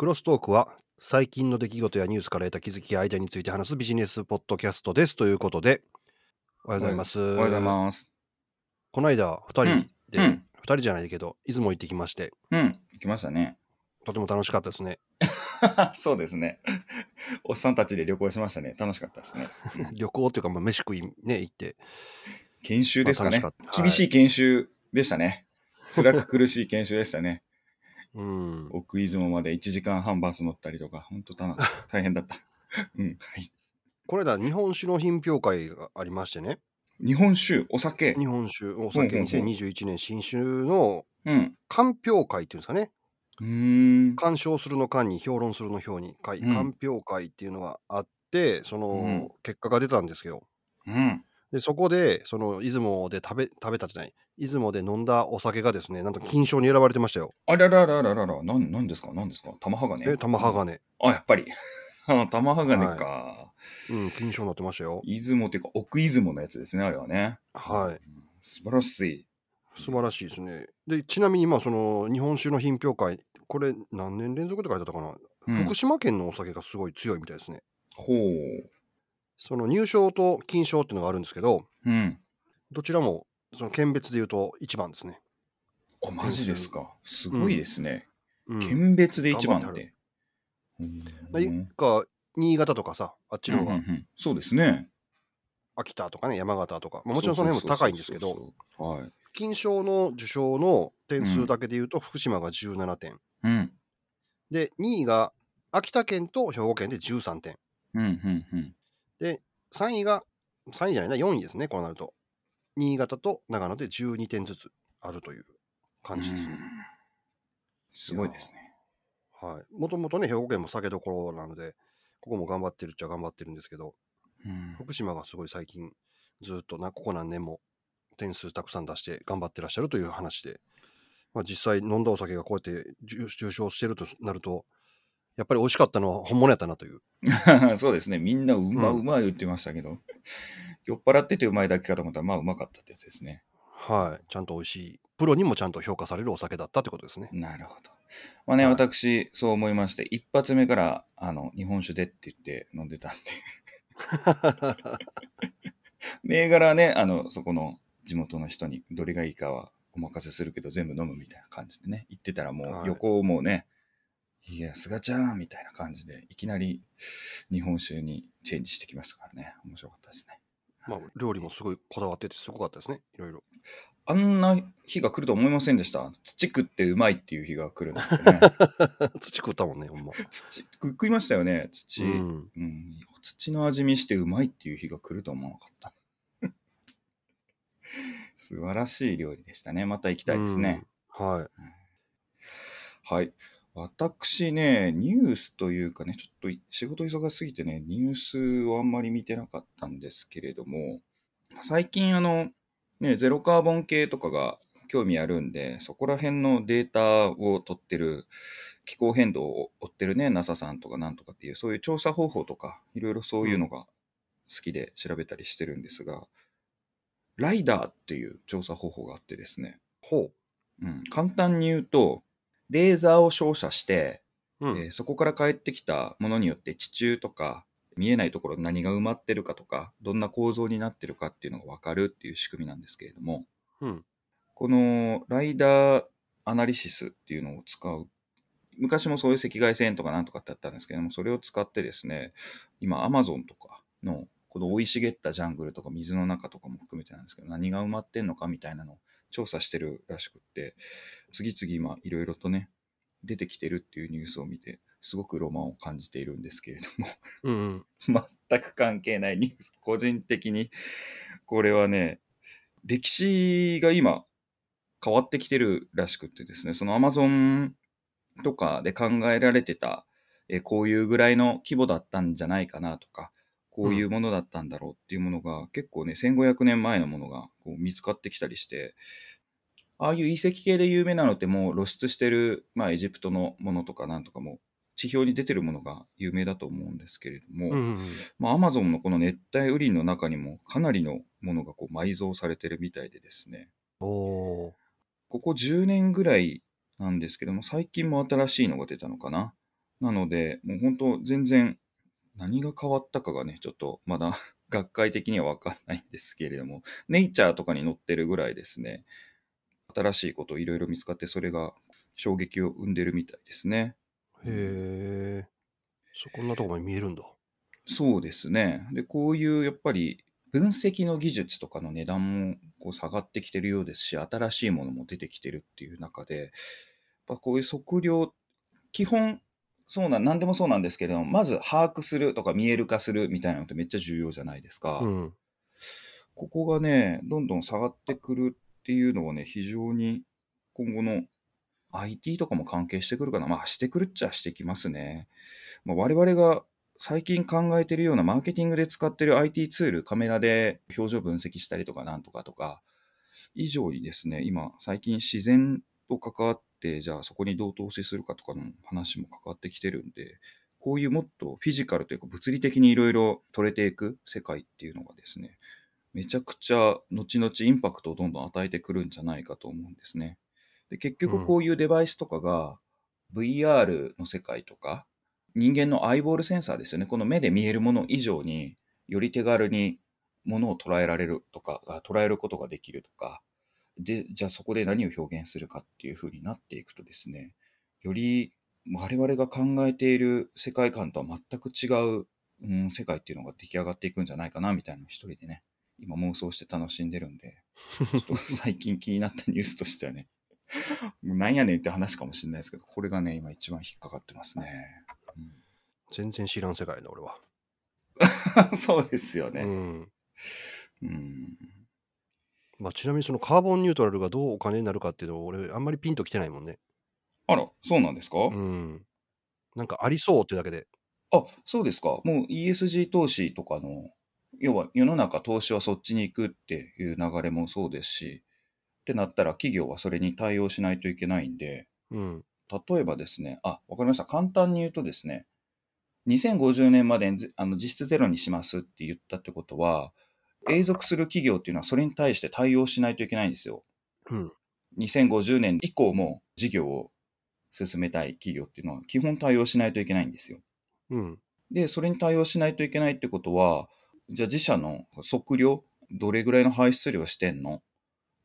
クロストークは最近の出来事やニュースから得た気づきやアイデアについて話すビジネスポッドキャストですということでおはようございます。おはようございます。この間2人で、うん2うん人じゃないけど出雲行ってきましてうん、行きましたね。とても楽しかったですね。そうですね。おっさんたちで旅行しましたね。楽しかったですね。旅行っていうかまあ飯食いね行って研修ですかねまあ楽しかった。はい厳しい研修でしたね。辛く苦しい研修でしたね。うん奥出雲まで1時間半バス乗ったりとか、本当た大変だった。うん、はい。この間日本酒の品評会がありましてね日本酒、お酒？日本酒お酒うんうんうん2021年新酒のうん。鑑評会っていうんですかねうーん。鑑賞するの鑑に評論するの評に鑑評会っていうのがあってその、うん結果が出たんですけどうん。でそこでその出雲で食べ食べたじゃない出雲で飲んだお酒がですねなんと金賞に選ばれてましたよ。あらららららら、なん、なんですかなんですか玉鋼え玉鋼、あ、やっぱり。あ玉鋼か。うん金賞になってましたよ。出雲っていうか、奥出雲のやつですね、あれはね。はいうん。素晴らしい。素晴らしいですね。でちなみにまあその日本酒の品評会これ何年連続って書いてあったかな、うん福島県のお酒がすごい強いみたいですね。ほう。その入賞と金賞っていうのがあるんですけどうん。どちらもその県別でいうと一番ですね。あ、マジですか？すごいですね。うん県別で一番頑張っって。うんなんか新潟とかさあっちの方がうんうんうんそうですね。秋田とかね山形とか、まあもちろんその辺も高いんですけど。金賞の受賞の点数だけでいうと福島が17点、うん。で2位が秋田県と兵庫県で13点うん、うん、うん。で3位が3位じゃないな4位ですねこうなると。新潟と長野で12点ずつあるという感じです。うん。すごいですね。はい。もともとね兵庫県も酒どころなのでここも頑張ってるっちゃ頑張ってるんですけどうん。福島がすごい最近ずっとなここ何年も点数たくさん出して頑張ってらっしゃるという話で、まあ、実際飲んだお酒がこうやって重重賞してるとなるとやっぱり美味しかったのは本物やったなという。そうですね。みんなうまううんまい言ってましたけど、酔っ払っててうまいだけかと思ったら、まあうまかったってやつですね。はい。ちゃんと美味しい。プロにもちゃんと評価されるお酒だったってことですね。なるほど。まあね、はい。私、そう思いまして、一発目から、あの、日本酒でって言って飲んでたんで、銘柄はね、あの、そこの地元の人にどれがいいかはお任せするけど、全部飲むみたいな感じでね、言ってたらもはい。う横をもうね、いや、菅ちゃんみたいな感じで、いきなり日本酒にチェンジしてきましたからね、面白かったですね。まあ料理もすごいこだわっててすごかったですねいろいろあんな日が来ると思いませんでした？土食ってうまいっていう日が来るんですよね。土食ったもんねほんま、土食いましたよね、土。うん、うん、土の味見してうまいっていう日が来るとは思わなかった。素晴らしい料理でしたね。また行きたいですね。うんはいはい。私ね、ニュースというかね、ちょっとい仕事忙しすぎてね、ニュースをあんまり見てなかったんですけれども、最近あの、ね、ゼロカーボン系とかが興味あるんで、そこら辺のデータを取ってる、気候変動を追ってるね、NASA さんとかなんとかっていう、そういう調査方法とか、いろいろそういうのが好きで調べたりしてるんですが、ライダーっていう調査方法があってですね、ほうん、簡単に言うと、レーザーを照射して、う、うん。えーそこから帰ってきたものによって地中とか見えないところに何が埋まってるかとかどんな構造になってるかっていうのが分かるっていう仕組みなんですけれどもうん。このライダーアナリシスっていうのを使う昔もそういう赤外線とかなんとかってあったんですけれどもそれを使ってですね今アマゾンとかのこの生い茂ったジャングルとか水の中とかも含めてなんですけど何が埋まってんのかみたいなのを調査してるらしくって次々今いろいろとね出てきてるっていうニュースを見てすごくロマンを感じているんですけれどもうんうん。全く関係ないニュース。個人的にこれはね歴史が今変わってきてるらしくってですねそのアマゾンとかで考えられてたえこういうぐらいの規模だったんじゃないかなとかこういうものだったんだろうっていうものが、結構ね1500年前のものがこう見つかってきたりしてああいう遺跡系で有名なのってもう露出してる、まあ、エジプトのものとかなんとかも地表に出てるものが有名だと思うんですけれども、うんうんまあ、アマゾンのこの熱帯雨林の中にもかなりのものがこう埋蔵されてるみたいでですね、ここ10年ぐらいなんですけども、最近も新しいのが出たのかな。なので、もう本当全然何が変わったかがね、ちょっとまだ 学会的にはわかんないんですけれども、ネイチャーとかに載ってるぐらいですね、新しいことをいろいろ見つかって、それが衝撃を生んでるみたいですね。へえ。そこんなとこまで見えるんだ。そうですね。で、こういうやっぱり分析の技術とかの値段もこう下がってきてるようですし、新しいものも出てきてるっていう中で、やっぱこういう測量、基本、そうなん、何でもそうなんですけれども、まず把握するとか見える化するみたいなのってめっちゃ重要じゃないですか。うん。ここがね、どんどん下がってくるっていうのはね、非常に今後の IT とかも関係してくるかな。まあ、してくるっちゃしてきますね。まあ、我々が最近考えてるようなマーケティングで使ってる IT ツール、カメラで表情分析したりとかなんとかとか、以上にですね、今、最近自然と関わって、じゃあそこにどう投資するかとかの話も関わってきてるんで、こういうもっとフィジカルというか物理的にいろいろ取れていく世界っていうのがですね、めちゃくちゃ後々インパクトをどんどん与えてくるんじゃないかと思うんですね。で結局こういうデバイスとかが VR の世界とか人間のアイボールセンサーですよね。この目で見えるもの以上により手軽にものを捉えられるとか、あ捉えることができるとか、で、じゃあそこで何を表現するかっていう風になっていくとですね、より我々が考えている世界観とは全く違う、うん、世界っていうのが出来上がっていくんじゃないかなみたいな一人でね、今妄想して楽しんでるんで、ちょっと最近気になったニュースとしてはね、なんやねんって話かもしれないですけど、これがね、今一番引っかかってますね。全然知らん世界だ、俺は。うん、そうですよね。うん。うん。まあ、ちなみにそのカーボンニュートラルがどうお金になるかっていうのを俺あんまりピンときてないもんね。あら、そうなんですか、うん。なんかありそうっていうだけで。あ、そうですか。もう ESG 投資とかの、要は世の中投資はそっちに行くっていう流れもそうですし、ってなったら企業はそれに対応しないといけないんで、うん。例えばですね、あ、わかりました。簡単に言うとですね、2050年まであの実質ゼロにしますって言ったってことは、永続する企業っていうのはそれに対して対応しないといけないんですよ。うん。2050年以降も事業を進めたい企業っていうのは基本対応しないといけないんですよ。うん。で、それに対応しないといけないってことは、じゃあ自社の測量、どれぐらいの排出量してんの？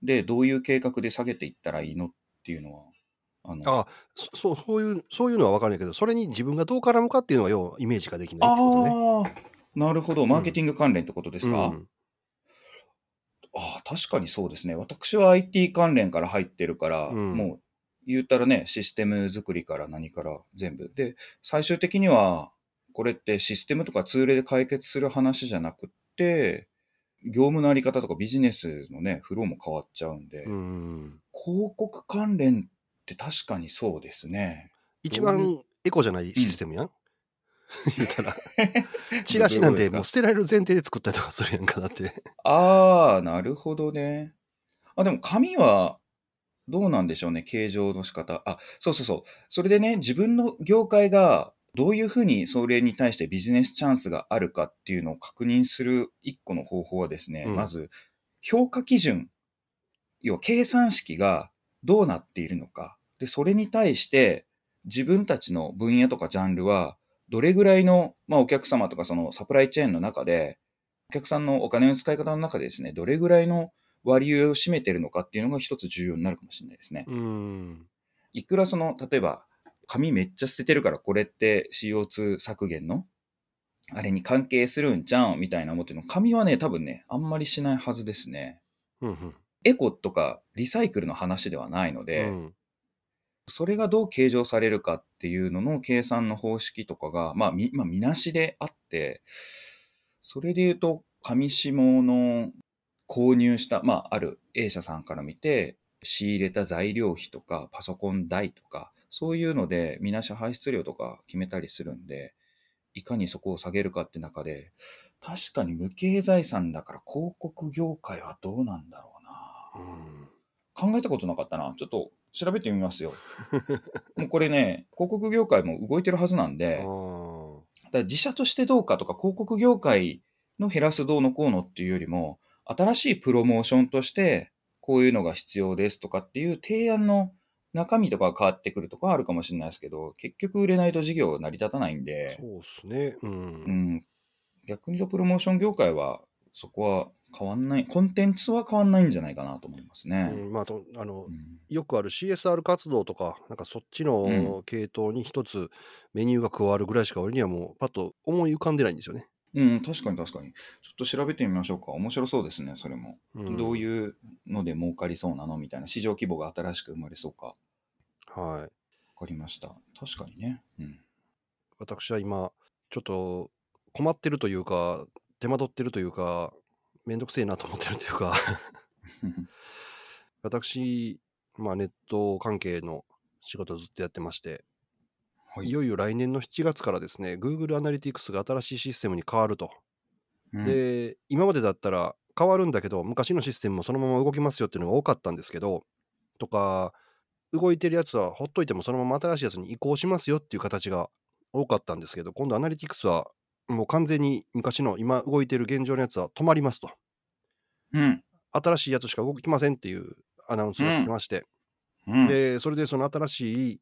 で、どういう計画で下げていったらいいのっていうのは、あの、あそそうそういうそういうのは分かるんやけどそれに自分がどう絡むかっていうのは要はイメージができないってことね。なるほど、マーケティング関連ってことですか、うんああ、確かにそうですね。私は IT 関連から入ってるから、うんもう言ったらね、システム作りから何から全部。で、最終的には、これってシステムとかツールで解決する話じゃなくって、業務のあり方とかビジネスのね、フローも変わっちゃうんで、うん広告関連って確かにそうですね。一番エコじゃない？システムやん、言ったら チラシなんてもう捨てられる前提で作ったりとかするやんかだって。ああ、なるほどね。あ、でも紙はどうなんでしょうね、形状の仕方。あ、そうそうそう。それでね、自分の業界がどういうふうにそれに対してビジネスチャンスがあるかっていうのを確認する一個の方法はですね、うんまず評価基準、要は計算式がどうなっているのか。で、それに対して自分たちの分野とかジャンルはどれぐらいの、まあ、お客様とかそのサプライチェーンの中でお客さんのお金の使い方の中でですね、どれぐらいの割合を占めてるのかっていうのが一つ重要になるかもしれないですね。うん。いくらその、例えば、紙めっちゃ捨ててるからこれって CO2 削減のあれに関係するんじゃんみたいな思ってるの。紙はね、多分ね、あんまりしないはずですね。うんうんエコとかリサイクルの話ではないので、うんそれがどう計上されるかっていうのの計算の方式とかが、まあ、み、まあ、みなしであって、それで言うと、紙下の購入した、まあ、ある A 社さんから見て、仕入れた材料費とか、パソコン代とか、そういうので、みなし排出量とか決めたりするんで、いかにそこを下げるかって中で、確かに無形財産だから広告業界はどうなんだろうな。うん考えたことなかったな。ちょっと調べてみますよ。もうこれね、広告業界も動いてるはずなんあで、ーだから自社としてどうかとか、広告業界の減らすどうのこうのっていうよりも、新しいプロモーションとして、こういうのが必要ですとかっていう提案の中身とかは変わってくるとかはあるかもしれないですけど、結局売れないと事業成り立たないんで、そうですね。うん。うん、逆に言うとプロモーション業界はそこは変わんない、コンテンツは変わんないんじゃないかなと思いますね。うんまあ、あとあのうんよくある CSR 活動とか、なんかそっちうの系統に一つメニューが加わるぐらいしか俺にはもうパッと思い浮かんでないんですよね。うん、確かに確かに。ちょっと調べてみましょうか。面白そうですね、それも。うんどういうので儲かりそうなのみたいな、市場規模が新しく生まれそうか。はい。わかりました。確かにね。うん。私は今、ちょっと困ってるというか、手間取ってるというか、めんどくせえなと思ってるというか、私、まあ、ネット関係の仕事をずっとやってまして、はい。いよいよ来年の7月からですね、Google Analytics が新しいシステムに変わると。うん。で、今までだったら変わるんだけど、昔のシステムもそのまま動きますよっていうのが多かったんですけど、とか、動いてるやつはほっといてもそのまま新しいやつに移行しますよっていう形が多かったんですけど、今度アナリティクスはもう完全に昔の今動いてる現状のやつは止まりますと。うん。新しいやつしか動きませんっていうアナウンスが来まして、うん。で、それでその新しい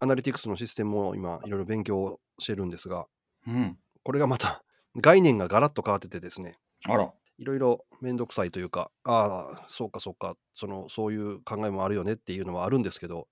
アナリティクスのシステムを今いろいろ勉強してるんですが、うん。これがまた 概念がガラッと変わっててですね、あら。いろいろめんどくさいというか、ああ、そうかそうか、そのそういう考えもあるよねっていうのはあるんですけど、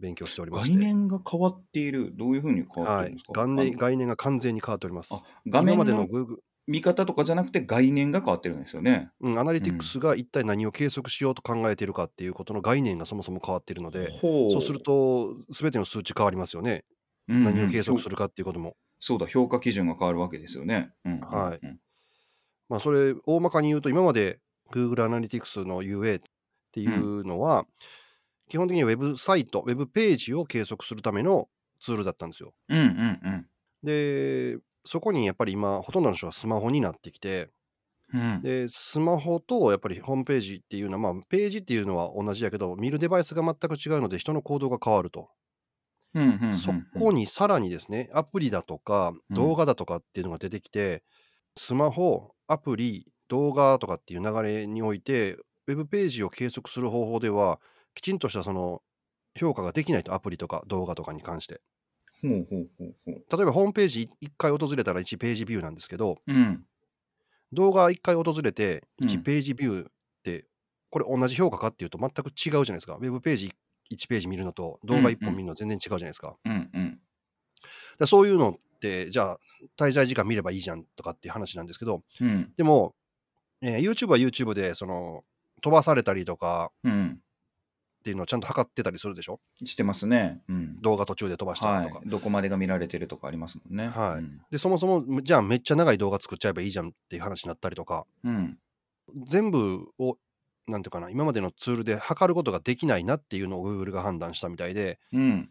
勉強しておりまして。概念が変わっている。どういうふうに変わっはいてるんですか、概念あ概念が完全に変わっております。あ画面今までのの Google、見方とかじゃなくて概念が変わってるんですよね。うん、アナリティクスが一体何を計測しようと考えているかっていうことの概念がそもそも変わっているので、ほうそうすると、すべての数値変わりますよね。うんうん何を計測するかっていうことも。そうだ、評価基準が変わるわけですよね。うんはいうんまあ、それ、大まかに言うと、今まで Google Analytics の UA っていうのは、基本的にウェブサイト、ウェブページを計測するためのツールだったんですよ。うんうんうんで、そこにやっぱり今、ほとんどの人がスマホになってきて、うんで、スマホとやっぱりホームページっていうのは、まあ、ページっていうのは同じやけど、見るデバイスが全く違うので、人の行動が変わると。うんうんそこにさらにですね、アプリだとかうん動画だとかっていうのが出てきて、スマホ、アプリ、動画とかっていう流れにおいて、ウェブページを計測する方法では、きちんとしたその評価ができないと、アプリとか動画とかに関して。ほうほうほうほう。例えばホームページ1回訪れたら1ページビューなんですけど、うん。動画1回訪れてうん1ページビューって、これ同じ評価かっていうと全く違うじゃないですか。ウェブページ1ページ見るのと動画1本見るの全然違うじゃないですか。うんうん。でそういうのって、じゃあ、滞在時間見ればいいじゃんとかっていう話なんですけど、うんでも、えー YouTube は YouTube で、その、飛ばされたりとかうん。っていうのをちゃんと測ってたりするでしょ？してますね。うん。動画途中で飛ばしたはりとか。い。どこまでが見られてるとかありますもんね。はいうんで、そもそも、じゃあめっちゃ長い動画作っちゃえばいいじゃんっていう話になったりとか、うん。全部を、なんていうかな、今までのツールで測ることができないなっていうのを Google が判断したみたいで、うん。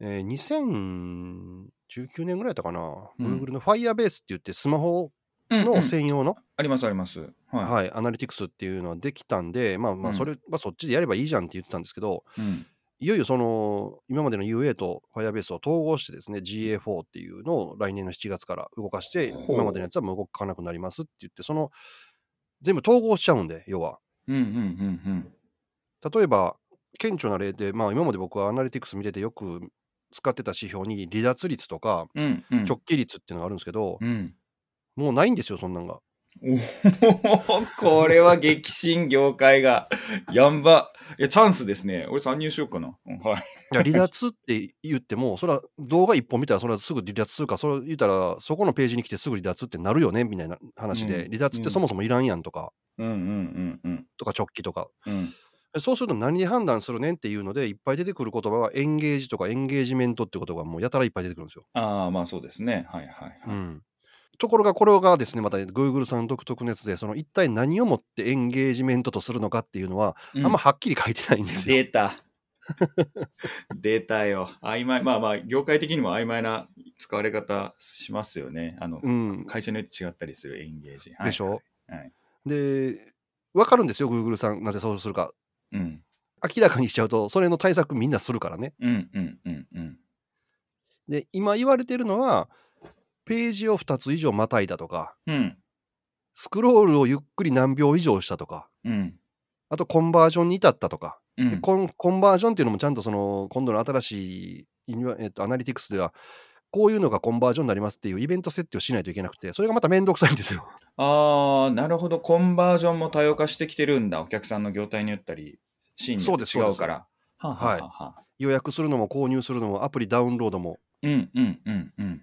えー2019年ぐらいだったかな、うん Google の Firebase って言ってスマホうんうんの専用の、ありますあります。はい。はい、アナリティクスっていうのはできたんで、まあまあ、うんそれはそっちでやればいいじゃんって言ってたんですけど、うん。いよいよその、今までの UA と Firebase を統合してですね、GA4 っていうのを来年の7月から動かして、今までのやつはもう動かなくなりますって言って、その、全部統合しちゃうんで、要は。うんうんうん例えば、顕著な例で、まあ今まで僕はアナリティクス見ててよく使ってた指標に離脱率とかうん。うんうん。直帰率っていうのがあるんですけど、うん。もうないんですよ、そんなんが。お おこれは激震業界が。やんば。いや、チャンスですね。俺参入しようかな。うんはい。いや離脱って言っても、それは動画一本見たら、それはすぐ離脱するか、それ言ったら、そこのページに来てすぐ離脱ってなるよねみたいな話で、うん離脱ってそもそもいらんやんとか、うんうんうんうん。とか直帰とか。うん。そうすると何で判断するねんっていうので、いっぱい出てくる言葉がエンゲージとかエンゲージメントってことがもうやたらいっぱい出てくるんですよ。ああ、まあそうですね。はいはいはい。うんところがこれがですね、また Google さん独特のやつで、その一体何をもってエンゲージメントとするのかっていうのは、うんあんまはっきり書いてないんですよ。出た。出たよ。曖昧。まあまあ、業界的にも曖昧な使われ方しますよね。あの、うん、会社によって違ったりするエンゲージ。でしょ？はいはい。で、わかるんですよ、Google さん、なぜそうするか。うん。明らかにしちゃうと、それの対策みんなするからね。うんうんうんうん。で、今言われてるのは、ページを2つ以上またいだとか、うん。スクロールをゆっくり何秒以上したとか、うん。あとコンバージョンに至ったとか、うんでコンコンバージョンっていうのもちゃんとその今度の新しいえっとアナリティクスではこういうのがコンバージョンになりますっていうイベント設定をしないといけなくてそれがまためんどくさいんですよ。ああ、なるほど。コンバージョンも多様化してきてるんだ。お客さんの業態によったり、シーンによって違うから。はあ、はあはあはあ予約するのも購入するのもアプリダウンロードもうんうんうんうん。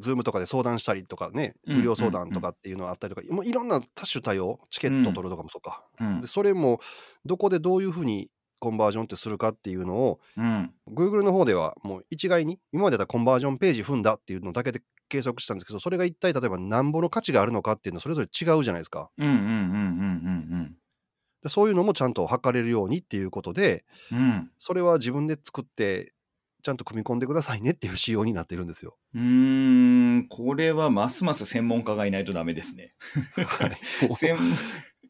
Zoom とかで相談したりとかねうん無料相談とかっていうのがあったりとか、もういろんな多種多様チケット取るとかもそうか、うんでそれもどこでどういうふうにコンバージョンってするかっていうのをうん。Google の方ではもう一概に今までだったらコンバージョンページ踏んだっていうのだけで計測したんですけどそれが一体例えばなんぼの価値があるのかっていうのそれぞれ違うじゃないですかそういうのもちゃんと測れるようにっていうことで。うん。それは自分で作ってちゃんと組み込んでくださいねっていう仕様になってるんですよ。うーん、これはますます専門家がいないとダメですね。はい、専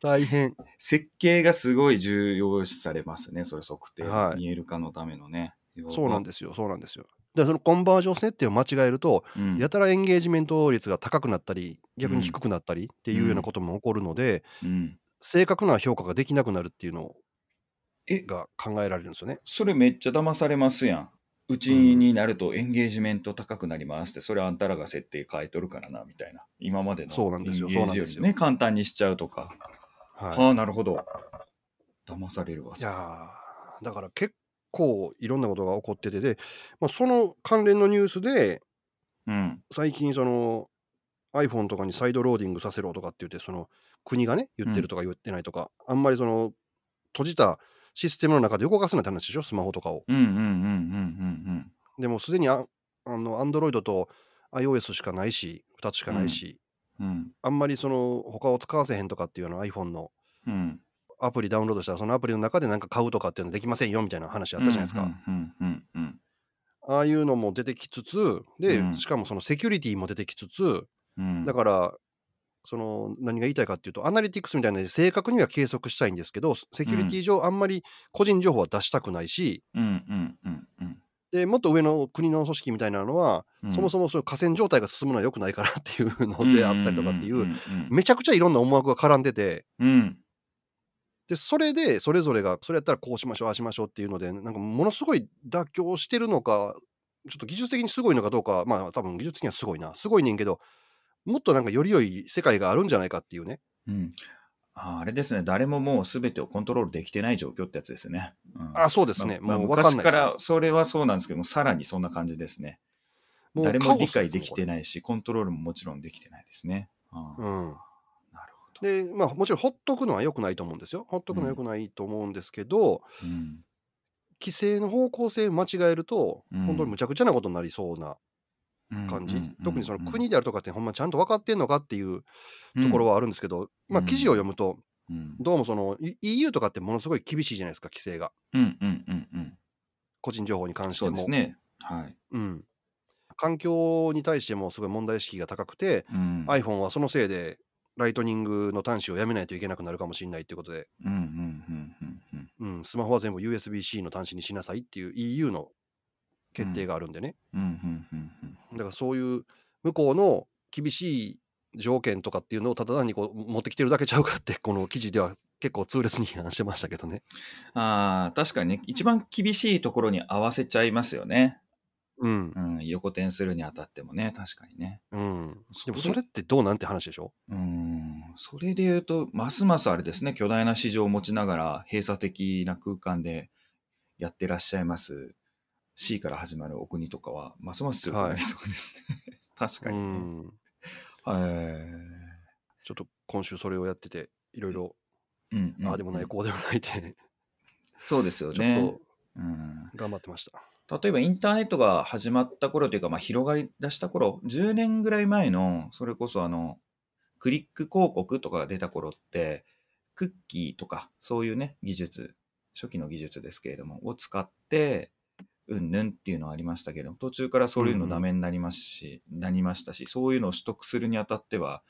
大変設計がすごい重要視されますね。それ測定、はい見える化のためのね。そうなんでですよそうなんですよ。でそのコンバージョン設定を間違えるとす。うんやたらエンゲージメント率が高くなったり逆に低くなったりっていうようなことも起こるので、うん、正確な評価ができなくなるっていうのえ、が考えられるんですよね。それめっちゃ騙されますやん。うちになるとエンゲージメント高くなりますって、それあんたらが設定変えとるからな、みたいな。今までのそうなんですよエンゲージそうなんですよね、簡単にしちゃうとか。はいはあ、なるほど。騙されるわ。いやーだから結構いろんなことが起こっててで、まあ、その関連のニュースでうん。最近その iPhone とかにサイドローディングさせろとかって言ってその国がね言ってるとか言ってないとか、あんまりその閉じたシステムの中で動かすなって話でしょ？スマホとかを。でもすでにああの Android と iOS しかないし2つしかないし、うん。うん。あんまりその他を使わせへんとかっていうのは iPhone のうん。アプリダウンロードしたらそのアプリの中で何か買うとかっていうのできませんよみたいな話あったじゃないですか。ああいうのも出てきつつで、うんしかもそのセキュリティも出てきつつうん。だからその何が言いたいかっていうとアナリティクスみたいなので正確には計測したいんですけどセキュリティ上あんまり個人情報は出したくないし。でもっと上の国の組織みたいなのは、うん。そもそもそういう河川状態が進むのは良くないからっていうのであったりとかっていう,、めちゃくちゃいろんな思惑が絡んでて。うん。でそれでそれぞれがそれやったらこうしましょうああしましょうっていうのでなんかものすごい妥協してるのかちょっと技術的にすごいのかどうかはまあ多分技術的にはすごいな。すごいねんけどもっとなんかより良い世界があるんじゃないかっていうね。うん。ああれですね、誰ももう全てをコントロールできてない状況ってやつですね。うん。あそうですね、まあもう分かんないね。昔からそれはそうなんですけども、さらにそんな感じですね。もう誰も理解できてないし、コントロールももちろんできてないですね。うん。なるほど。でまあもちろんほっとくのは良くないと思うんですよ。ほっとくのは良くないと思うんですけど、うん。規制の方向性間違えると、うん。本当にむちゃくちゃなことになりそうな感じ、特にその国であるとかってほんまちゃんと分かってんのかっていうところはあるんですけど、まあ記事を読むとうん。どうもそのい EU とかってものすごい厳しいじゃないですか規制が。うんうんうんうん。個人情報に関してそうもですね。はい。うん、環境に対してもすごい問題意識が高くて、うん。iPhone はそのせいでライトニングの端子をやめないといけなくなるかもしれないということで、スマホは全部 USB-C の端子にしなさいっていう EU の決定があるんでね、うんうんうんうんだからそういう向こうの厳しい条件とかっていうのをただ単にこう持ってきてるだけちゃうかってこの記事では結構痛烈に批判してましたけどね。ああ、確かにね、一番厳しいところに合わせちゃいますよね。うんう。ん、横転するにあたってもね、確かにね。うん。でもそれってどうなんて話でしょ？うん、それで言うと、ますますあれですね、巨大な市場を持ちながら、閉鎖的な空間でやってらっしゃいます、C から始まるお国とかは、ますます強くなりそうですね。確かうにね。ん。はい。ちょっと今週それをやってて、いろいろ、うんうんああでもない、こうでもないって、そうですよちょっねと。うん頑張ってました。例えばインターネットが始まった頃というか、まあ、広がり出した頃10年ぐらい前のそれこそあのクリック広告とかが出た頃ってクッキーとかそういうね技術初期の技術ですけれどもを使ってうんぬんっていうのはありましたけど途中からそういうのダメになりますし、なりましたしそういうのを取得するにあたっては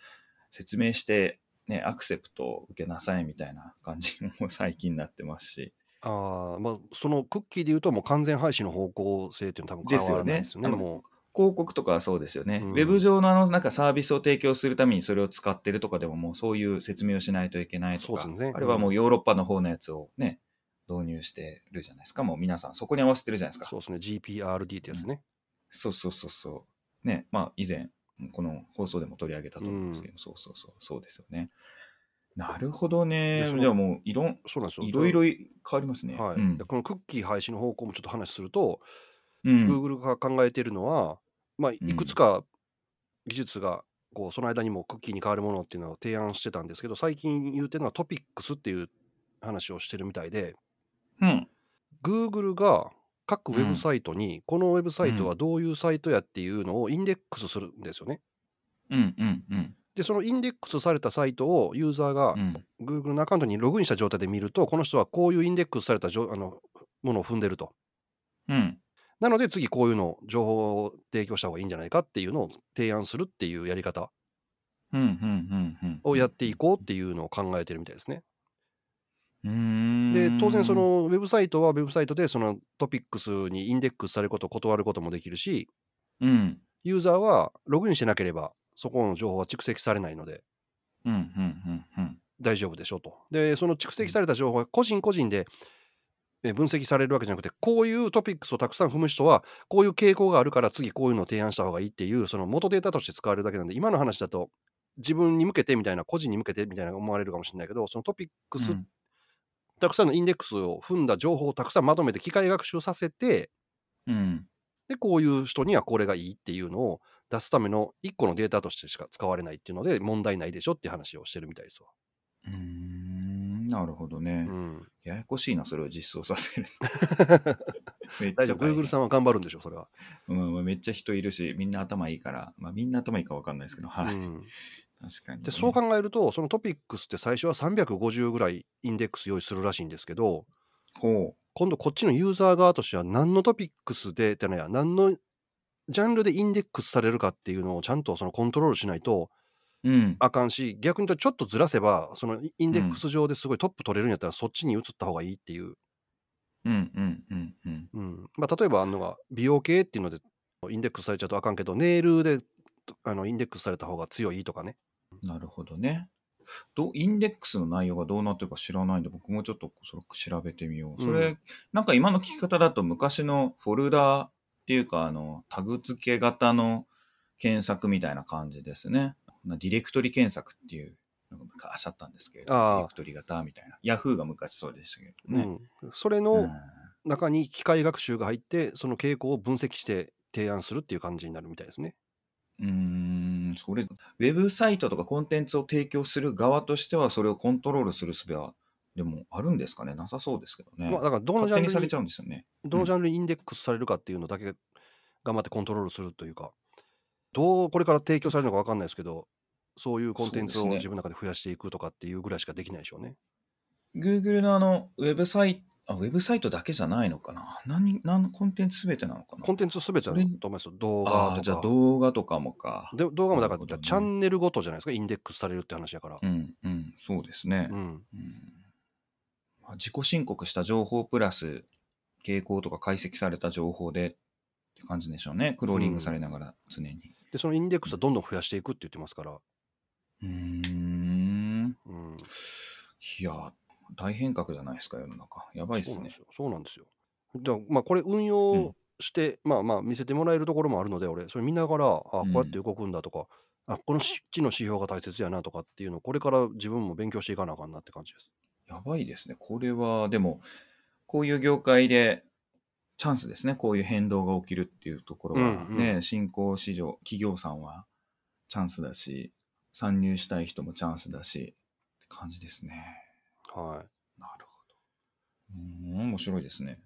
説明してねアクセプトを受けなさいみたいな感じも最近になってますし。ああ、まあ、そのクッキーで言うと、もう完全廃止の方向性っていうのは多分変わらないですよね。ですよね。も広告とかはそうですよね。うん。ウェブ上のあのなんかサービスを提供するためにそれを使ってるとかでももうそういう説明をしないといけないとか、そうですね。あれはもうヨーロッパの方のやつをね、導入してるじゃないですか。もう皆さんそこに合わせてるじゃないですか。そうですね。GPRD ってやつね。そうそうそうそう。ね、まあ以前、この放送でも取り上げたと思うんですけど、そうそうそう、そうですよね。なるほどね。じゃあもういろん、そうなんですよ。いろいろ変わりますね。はい、うんでこのクッキー廃止の方向もちょっと話すると、うん。Google が考えているのは、まあ、いくつか技術がこうその間にもクッキーに変わるものっていうのを提案してたんですけど最近言うてるのはトピックスっていう話をしてるみたいでうん。Google が各ウうんェブサイトにこのウェブサイトはどういうサイトやっていうのをインデックスするんですよね。うん。うん。うん。でそのインデックスされたサイトをユーザーがうん Google のアカウントにログインした状態で見るとこの人はこういうインデックスされたじょあのものを踏んでると。うん。なので次こういうの情報を提供した方がいいんじゃないかっていうのを提案するっていうやり方うん。うん。うん。をやっていこうっていうのを考えてるみたいですね。うーん。で当然そ、のウェブサイトはウェブサイトでそのトピックスにインデックスされることを断ることもできるしうん。ユーザーはログインしてなければそこの情報は蓄積されないのでうん。うん。うん。うん。大丈夫でしょと。でその蓄積された情報は個人個人でえ分析されるわけじゃなくてこういうトピックスをたくさん踏む人はこういう傾向があるから次こういうのを提案した方がいいっていうその元データとして使われるだけなんで今の話だと自分に向けてみたいな個人に向けてみたいな思われるかもしれないけどそのトピックス、うんたくさんのインデックスを踏んだ情報をたくさんまとめて機械学習させてうん。でこういう人にはこれがいいっていうのを出すための1個のデータとしてしか使われないっていうので問題ないでしょって話をしてるみたいですわ。うーん。なるほどね。うん、ややこしいな、それを実装させる。めっ大丈夫、大変 Google さんは頑張るんでしょ、それは。うん、まあめっちゃ人いるし、みんな頭いいから、まあみんな頭いいかわかんないですけど、はい。うん確かに、でそう考えると、そのトピックスって最初は350ぐらいインデックス用意するらしいんですけど、ほ今度こっちのユーザー側としては何のトピックスでってのや、何のジャンルでインデックスされるかっていうのをちゃんとそのコントロールしないとう。うん。あかんし、逆に言うとちょっとずらせば、そのインデックス上ですごいトップ取れるんやったらそっちに移った方がいいっていう。うんうんうんうん。うんまあ、例えばあんのが美容系っていうのでインデックスされちゃうとあかんけど、ネイルであのインデックスされた方が強いとかね。なるほどね。どインデックスの内容がどうなってるか知らないんで、僕もちょっとそれ調べてみよう。それ、うんなんか今の聞き方だと昔のフォルダっていうか、あの、タグ付け型の検索みたいな感じですね。なディレクトリ検索っていうのが昔あったんですけれど、ディレクトリ型みたいな。ヤフーが昔そうでしたけどね。うん、それうんの中に機械学習が入って、その傾向を分析して提案するっていう感じになるみたいですね。うーん、それ、ウェブサイトとかコンテンツを提供する側としては、それをコントロールする術は、でもあるんですかね？なさそうですけどね。まあ、だからどのジャンルにされちゃうんですよね。どのジャンルにインデックスされるかっていうのだけ頑張ってコントロールするというか、どうこれから提供されるのか分かんないですけど、そういうコンテンツを自分の中で増やしていくとかっていうぐらいしかできないでしょうね。Google のあの、ウェブサイト、あ、ウェブサイトだけじゃないのかな？何、何、コンテンツすべてなのかな？コンテンツすべてだと思いますよ。動画ああ、じゃあとか。動画とかもか。で動画もだから、ねチャンネルごとじゃないですか、インデックスされるって話だから。うん、うん、そうですね。うん。うんまあ自己申告した情報プラス、傾向とか解析された情報でって感じでしょうね。クローリングされながら常に。で、そのインデックスはどんどん増やしていくって言ってますから。うーん。うん。いや、大変革じゃないですか、世の中。やばいっすねそうなんです。よ。そうなんですよ。だからまあ、これ運用して、まあまあ見せてもらえるところもあるので、俺、それ見ながら、あこうやって動くんだとか、あこのし地の指標が大切やなとかっていうのを、これから自分も勉強していかなあかんなって感じです。やばいですね。これは、でも、こういう業界でチャンスですね。こういう変動が起きるっていうところはうんね、うん新興市場、企業さんはチャンスだし、参入したい人もチャンスだし、って感じですね。はい。なるほど。うーん、面白いですね。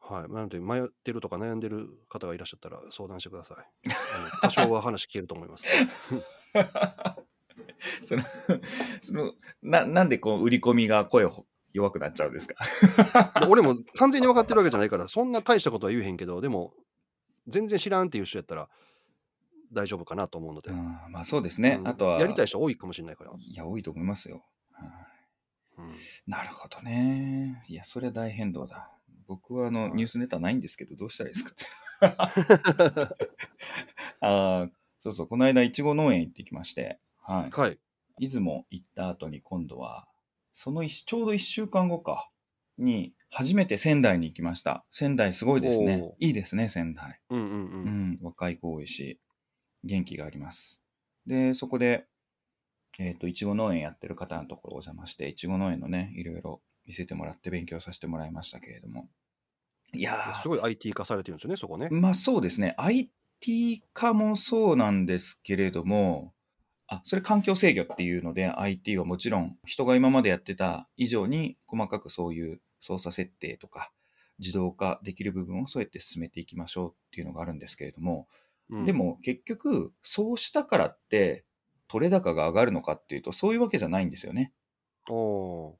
はい。なので、迷ってるとか悩んでる方がいらっしゃったら相談してください。多少は話聞けると思います。その、その、な、なんでこう、売り込みが声を弱くなっちゃうんですか？で俺も完全に分かってるわけじゃないから、そんな大したことは言えへんけど、でも、全然知らんっていう人やったら大丈夫かなと思うので。うん、まあそうですね。うんあとは、やりたい人多いかもしれないから。いや、多いと思いますよ。なるほどね。いや、それは大変動だ。僕はあの、はいニュースネタないんですけど、どうしたらいいですか？あーそうそう、この間、いちご農園行ってきまして、はい。はい。出雲行った後に今度は、その一ちょうど1週間後か、に初めて仙台に行きました。仙台すごいですね。いいですね、仙台。うんうんう。うんん、若い子多いし、元気があります。で、そこで、えっ、と、いちご農園やってる方のところお邪魔して、いちご農園のね、いろいろ見せてもらって勉強させてもらいましたけれども。いやーすごい IT 化されてるんですよね、そこね。まあそうですね。IT 化もそうなんですけれども、あ、それ環境制御っていうので IT はもちろん人が今までやってた以上に細かくそういう操作設定とか自動化できる部分をそうやって進めていきましょうっていうのがあるんですけれども、うんで、も結局そうしたからって取れ高が上がるのかっていうとそういうわけじゃないんですよね。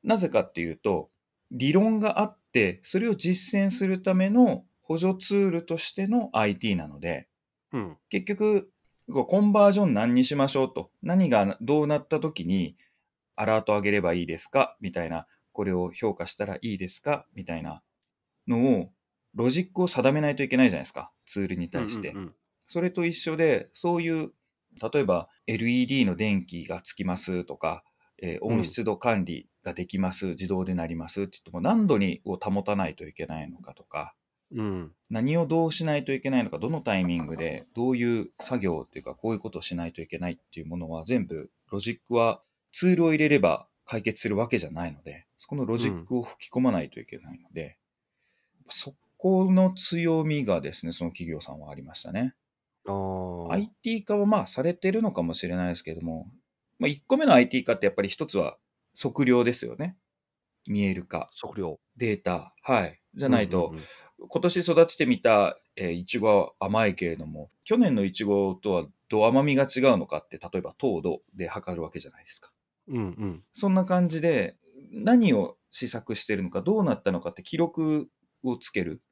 なぜかっていうと、理論があって、それを実践するための補助ツールとしての IT なので、うん。結局、コンバージョン何にしましょうと、何がどうなった時にアラート上げればいいですか？みたいな、これを評価したらいいですか？みたいなのを、ロジックを定めないといけないじゃないですか、ツールに対して。うんうんそれと一緒で、そういう、例えば LED の電気がつきますとか、えーうん温湿度管理ができます、自動でなりますって言っても何度にを保たないといけないのかとか、うん。うん。何をどうしないといけないのか、どのタイミングでどういう作業っていうか、こういうことをしないといけないっていうものは全部、ロジックはツールを入れれば解決するわけじゃないので、そこのロジックを吹き込まないといけないので、そこの強みがですね、その企業さんはありましたね。ああ。IT 化はまあされてるのかもしれないですけれども、まあ、1個目の IT 化ってやっぱり一つは測量ですよね。見える化、測量。データ。はい。じゃないと、うんうん今年育ててみた、えーいちごは甘いけれども、去年のいちごとはどう甘みが違うのかって、例えば糖度で測るわけじゃないですか。うんうん。そんな感じで、何を試作してるのか、どうなったのかって記録をつける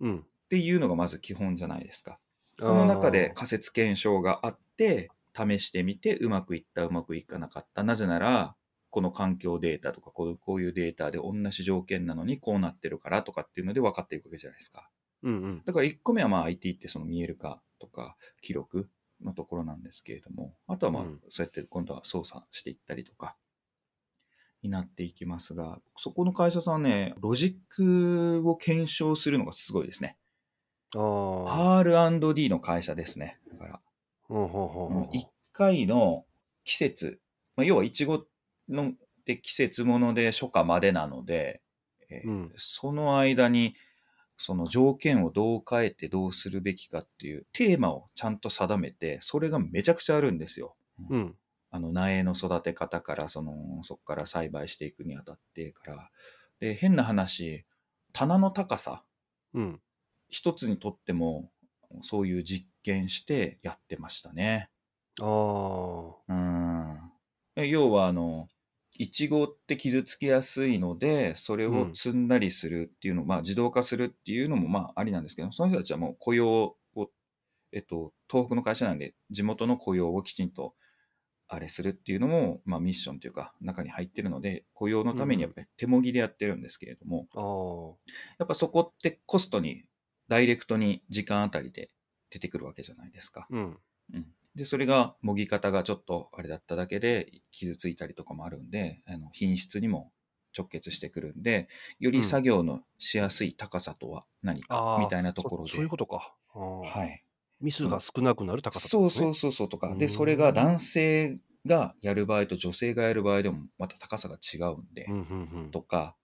うん。っていうのがまず基本じゃないですか。その中で仮説検証があって、試してみて、うまくいった、うまくいかなかった。なぜなら、この環境データとか、こうこういうデータで同じ条件なのにこうなってるからとかっていうので分かっていくわけじゃないですか。うんうん。だから1個目はまあ IT ってその見える化とか記録のところなんですけれども、あとはまあうんそうやって今度は操作していったりとかになっていきますが、そこの会社さんはね、ロジックを検証するのがすごいですね。R&D の会社ですね。だから、ほうほうほうほう1回の季節、まあ、要はイチゴのって季節もので初夏までなので、えーうんその間にその条件をどう変えてどうするべきかっていうテーマをちゃんと定めて、それがめちゃくちゃあるんですよ。うん。あの苗の育て方からそのそこから栽培していくにあたってからで変な話棚の高さうん。一つにとってもそういう実験してやってましたね。ああ。うんえ要はあのいちごって傷つきやすいのでそれを積んだりするっていうの、まあ自動化するっていうのもまあありなんですけどその人たちはもう雇用を、えっと、東北の会社なんで地元の雇用をきちんとあれするっていうのも、まあ、ミッションというか中に入ってるので雇用のためにやっぱり手もぎでやってるんですけれども、ああ。やっぱそこってコストにダイレクトに時間あたりで出てくるわけじゃないですか。うん。うん、でそれがもぎ方がちょっとあれだっただけで傷ついたりとかもあるんであの品質にも直結してくるんでより作業のしやすい高さとは何。かみたいなところで、そそういうことか。はい、ミスが少なくなる高さってそうそうそうそうとかうんでそれが男性がやる場合と女性がやる場合でもまた高さが違うんで。とか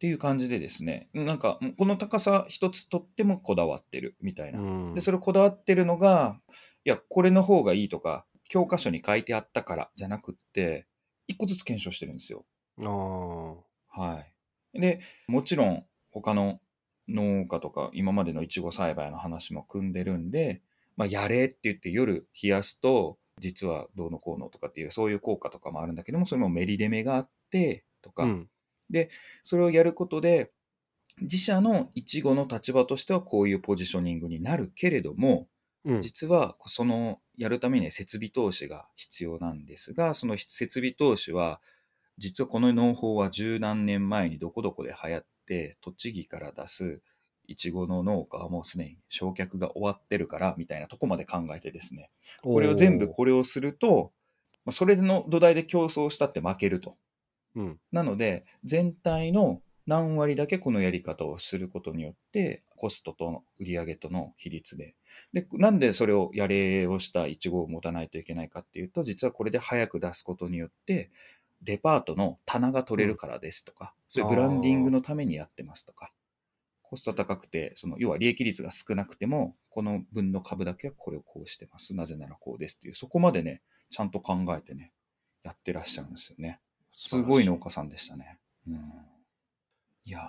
っていう感じでですねなんかこの高さ一つとってもこだわってるみたいなうんで、それこだわってるのが、いや、これの方がいいとか、教科書に書いてあったからじゃなくって、一個ずつ検証してるんですよ。はい。で、もちろん、他の農家とか、今までのいちご栽培の話も組んでるんで、まあ、やれって言って夜冷やすと、実はどうのこうのとかっていう、そういう効果とかもあるんだけども、それもメリデメがあって、とか、うん。でそれをやることで、自社のいちごの立場としてはこういうポジショニングになるけれども、うん。実はそのやるために設備投資が必要なんですが、その設備投資は、実はこの農法は十何年前にどこどこで流行って、栃木から出すいちごの農家はもうすでに焼却が終わってるから、みたいなとこまで考えてですね、これを全部これをすると、それの土台で競争したって負けると。なので、全体の何割だけこのやり方をすることによって、コストとの売上との比率で。で、なんでそれをやれをしたイチゴを持たないといけないかっていうと、実はこれで早く出すことによって、デパートの棚が取れるからですとか、そういうブランディングのためにやってますとか、コスト高くて、その要は利益率が少なくても、この分の株だけはこれをこうしてます。なぜならこうですっていう、そこまでね、ちゃんと考えてね、やってらっしゃるんですよね。すごい農家さんでしたね。うん、いや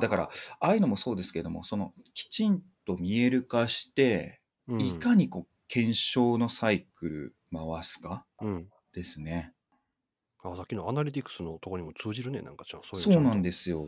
だから、ああいうのもそうですけれども、そのきちんと見える化して、うんいかにこう検証のサイクル回すかうん。ですね。あさっきのアナリティクスのところにも通じるね、なんかちゃんそういうそうなんでですよ。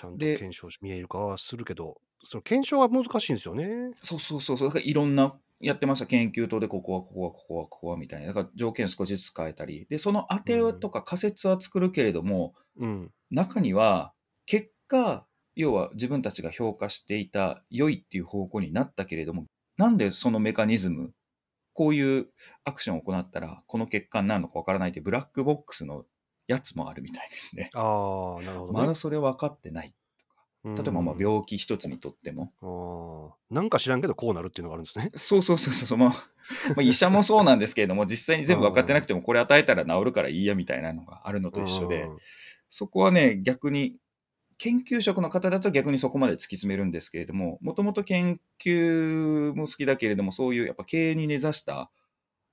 ちゃんとで検証し、見える化はするけど、その検証は難しいんですよね。そうそうそうそう。だからいろんなやってました。研究棟でここはここはここはここはみたいな。だから条件少しずつ変えたり。で、その当てとか仮説は作るけれども、うん。中には結果、要は自分たちが評価していた良いっていう方向になったけれども、なんでそのメカニズム、こういうアクションを行ったら、この結果になるのかわからないってブラックボックスのやつもあるみたいですね。ああ、なるほどね。まだそれ分かってないとか。うん例えばまあ病気一つにとっても、あー。なんか知らんけどこうなるっていうのがあるんですね。そうそうそうそう、まあ、まあ、医者もそうなんですけれども、実際に全部分かってなくても、これ与えたら治るからいいやみたいなのがあるのと一緒で。う、ん。そこはね、逆に、研究職の方だと逆にそこまで突き詰めるんですけれども、もともと研究も好きだけれども、そういうやっぱ経営に根ざした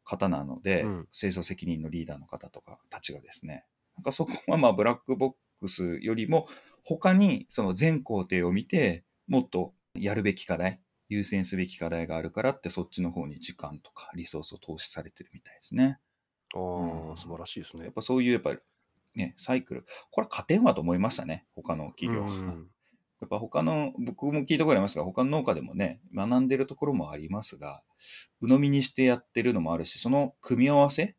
方なので、うん。製造責任のリーダーの方とかたちがですね、なんかそこはまあブラックボックスよりも、他にその全工程を見て、もっとやるべき課題、優先すべき課題があるからって、そっちの方に時間とかリソースを投資されてるみたいですね。あうんあ、素晴らしいですねやっ。ぱそういうやっぱりね、サイクル。これ加点はと思いましたね、他の企業は。うんやっぱ他の、僕も聞いたことありますが、他の農家でもね、学んでるところもありますが、鵜呑みにしてやってるのもあるし、その組み合わせっ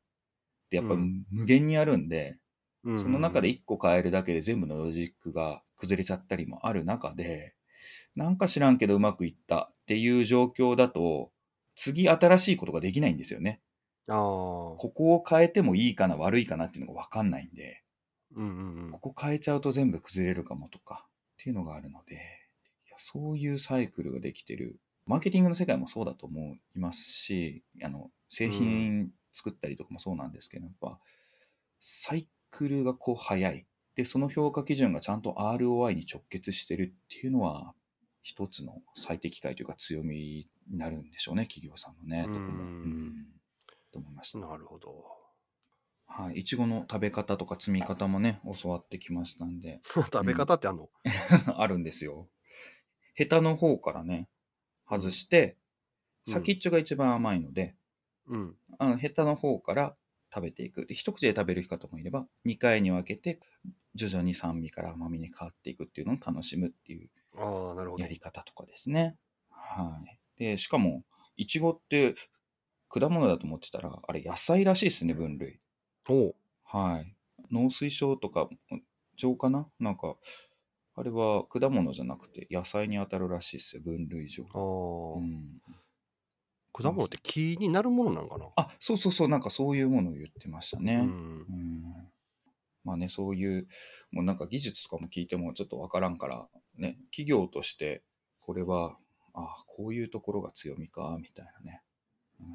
てやっぱうん無限にあるんで、うんその中で1個変えるだけで全部のロジックが崩れちゃったりもある中で、なんか知らんけどうまくいったっていう状況だと、次新しいことができないんですよね。ああ、ここを変えてもいいかな、悪いかなっていうのがわかんないんで、うんうんうんここ変えちゃうと全部崩れるかもとかっていうのがあるので、いやそういうサイクルができてる。マーケティングの世界もそうだと思いますし、あの、製品作ったりとかもそうなんですけど、やっぱ、サイクルがこう早い。で、その評価基準がちゃんと ROI に直結してるっていうのは、一つの最適解というか強みになるんでしょうね、企業さんのね、とこも。うんうんと思いました。なるほど。はい。いちごの食べ方とか積み方もね、教わってきましたんで、食べ方ってあんの、あるんですよ。ヘタの方からね、外して、うん先っちょが一番甘いので、うん、あのヘタの方から食べていく。で一口で食べる方もいれば、2回に分けて、徐々に酸味から甘みに変わっていくっていうのを楽しむっていうや。り方とかですね。はい。で、しかも、いちごって果物だと思ってたら、あれ野菜らしいですね、分類。おうはい。農水省とか、上かな？なんか、あれは果物じゃなくて野菜に当たるらしいですよ、分類上。あーうん、果物って木になるものなんかな、あ、そうそうそう、なんかそういうものを言ってましたね。うんうんまあね、そういう、もうなんか技術とかも聞いてもちょっとわからんから、ね、企業として、これは、ああ、こういうところが強みか、みたいなね、うん、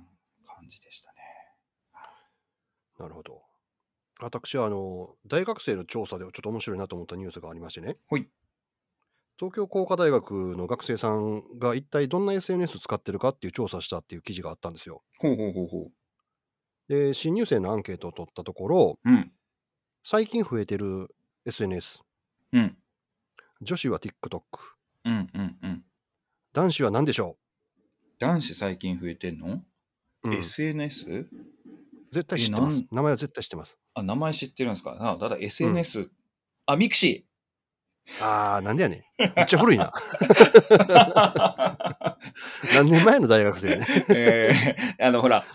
感じでしたね。なるほど。私はあの大学生の調査でちょっと面白いなと思ったニュースがありましてね。ほい東京工科大学の学生さんが一体どんな SNS 使ってるかっていう調査したっていう記事があったんですよ。ほうほうほうほで、新入生のアンケートを取ったところ、う。うん。最近増えてる SNS。うん。女子は TikTok。うんうんうん。男子は何でしょ男子最近増えてんの、う、うん ?SNS? 絶対知ってます。名前は絶対知ってます。あ、名前知ってるんですか？あただ SNS、あ、ミクシあー、なんでやねん。めっちゃ古いな。ー 何年前の大学生ね。えーあの、ほら、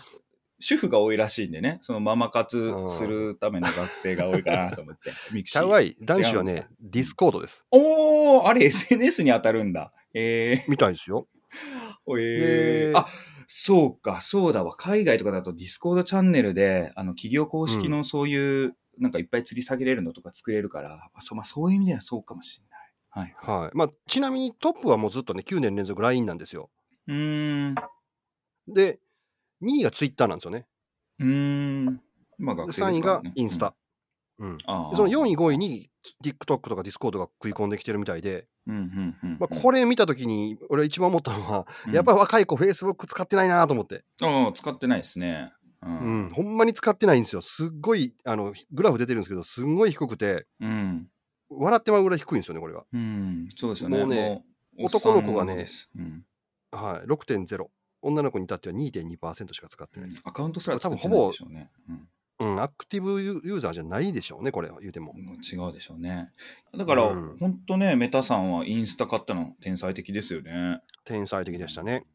主婦が多いらしいんでね、そのママ活するための学生が多いかなと思って、ミクシー。ちゃうわい。男子はねディスコードです。おー、あれ SNS に当たるんだ。えみたいですよ。ー、えでー、あ、そうか、そうだわ。海外とかだとディスコードチャンネルで、あの、企業公式のそういう、なんかいっぱい吊り下げれるのとか作れるから、あそうまあ、そういう意味ではそうかもしれない。はい。はいまあ、ちなみにトップはもうずっとね、9年連続 LINE なんですよ。うーん。で、2位が Twitter なんですよね。うーん。まあで学生3位がインスタ。。うんうんその4位、5位に。に TikTok とか Discord が食い込んできてるみたいで、これ見たときに、俺一番思ったのは、うんやっぱり若い子、Facebook 使ってないなと思って、ああ、使ってないですね。ううん、ほんまに使ってないんですよ。すっごい、あのグラフ出てるんですけど、すんごい低くて、うん。笑ってまうぐらい低いんですよね、これが。うん。そうですよね。もうねもう男の子がねうんはい、6.0。女の子に至っては2.2%しか使ってないです。アカウントすら作って多分ほぼないでしょうね。うんうん、アクティブユーザーじゃないでしょうね、これ言うても。違うでしょうね。だから、うん本当ね、メタさんはインスタ買ったの天才的ですよね。天才的でしたね。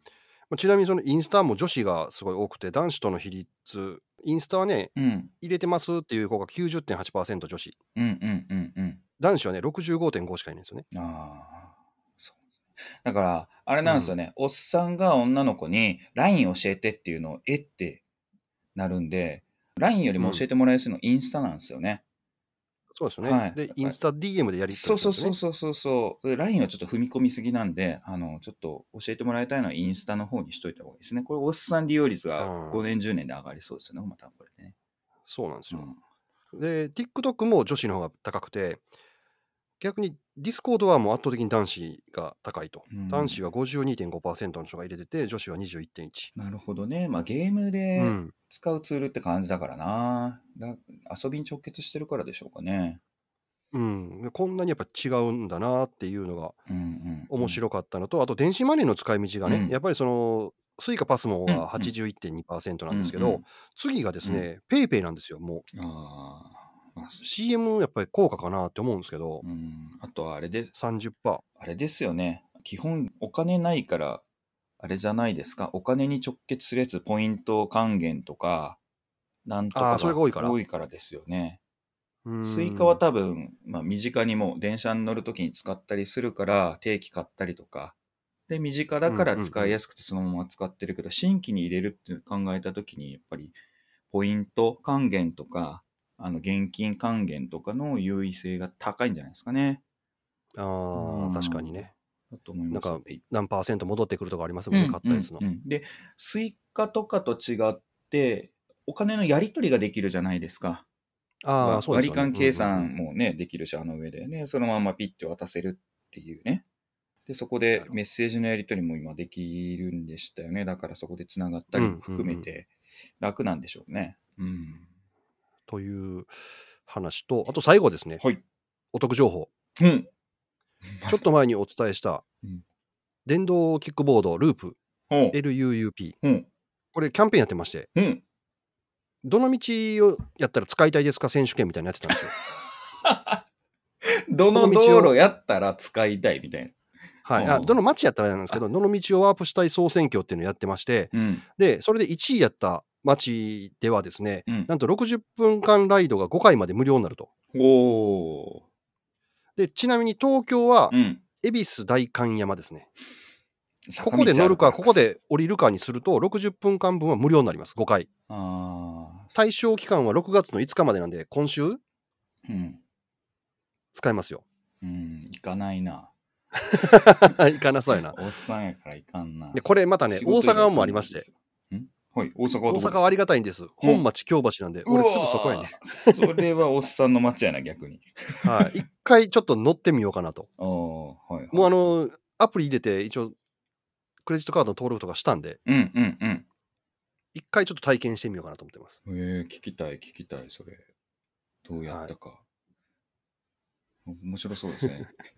まあちなみにそのインスタも女子がすごい多くて、男子との比率、インスタはね、うん。入れてますっていう子が90.8%女子。うんうんうんうん。男子はね、65.5しかいないんですよね。ああ、そう。だから、あれなんですよね、おっさんが女の子に LINE 教えてっていうのを、えってなるんで、LINE よりも教えてもらえやすいのインスタなんですよね。そうですよね。はいで、インスタ DM でやりそうそう取りねそうそうそうそう。で LINE はちょっと踏み込みすぎなんで、あの、ちょっと教えてもらいたいのはインスタの方にしといた方がいいですね。これ、おっさん利用率がうん5年、10年で上がりそうですよね、またこれね。そうなんですよ。うんで、TikTok も女子の方が高くて、逆に Discord はもう圧倒的に男子が高いと。うん男子は52.5%の人が入れてて、女子は21.1。なるほどね。まあ、ゲームでうん。使うツールって感じだからな。だ遊びに直結してるからでしょうかね。うん、でこんなにやっぱ違うんだなっていうのがうんうん、面白かったのと、あと電子マネーの使い道がね、うんやっぱりそのスイカパスモうんうんが81.2%なんですけど、うんうん次がですね、ペイペイなんですよ。もうああ、まあ、CM やっぱり効果かなって思うんですけど、うん。あとはあれで、30%。あれですよね。基本お金ないから、あれじゃないですか？お金に直結するやつ、ポイント還元とか、なんとかが多いから多いからですよね。うんスイカは多分、まあ、身近にも電車に乗るときに使ったりするから、定期買ったりとか。で、身近だから使いやすくてそのまま使ってるけど、新規に入れるって考えたときに、やっぱり、ポイント還元とか、あの、現金還元とかの優位性が高いんじゃないですかね。あうんー確かにね。だと思いますよなんか何パーセント戻ってくるとかありますもんね、買ったやつの。うんうんうんで、スイカとかと違って、お金のやり取りができるじゃないですか。ああ、そうですよね割り勘計算うんうんもね、できるし、あの上でね、そのままピッて渡せるっていうね。で、そこでメッセージのやり取りも今できるんでしたよね。だからそこでつながったりも含めて楽なんでしょうね。うん。という話と、あと最後ですね、はい。お得情報。うん。ちょっと前にお伝えしたうん、電動キックボード、ループ。LUUP。うん。これキャンペーンやってまして、うん。どの道をやったら使いたいですか選手権みたいなのやってたんですよ。どの道路やったら使いたいみたいはい、うんあどの街やったらなんですけど、どの道をワープしたい総選挙っていうのをやってまして、な。うん。で、それで1位やった街ではですね、うん。なんと60分間ライドが5回まで無料になると。おー。で、ちなみに東京はうん。恵比寿大観山ですね。こ坂こで乗るか、ここで降りるかにすると、60分間分は無料になります、5回。ああ。対象期間は6月の5日までなんで、今週うん。使えますよ。うん。行かないな。いかなそうやな。おっさんやからいかんな。で、これまたね、大阪もありまして、んはい、大阪は大阪はありがたいんです。本町、京橋なんで、俺すぐそこやね。ね。それはおっさんの街やな、逆に。はい。一回ちょっと乗ってみようかなと。ああ、はい、はい。もうあ、の、アプリ入れて、一応、クレジットカードの登録とかしたんで、うんうんうん。一回ちょっと体験してみようかなと思ってます。えー、聞きたい、聞きたい、それ。どうやったか。面白そうですね。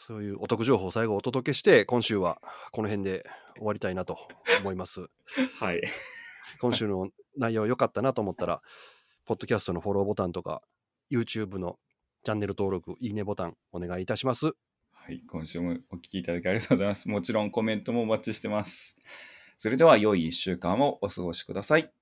そういうお得情報を最後お届けして、今週はこの辺で終わりたいなと思います。はい。今週の内容良かったなと思ったら、ポッドキャストのフォローボタンとか、YouTube のチャンネル登録、いいねボタンお願いいたします。はい、今週もお聞きいただきありがとうございます。もちろんコメントもお待ちしてます。それでは良い1週間をお過ごしください。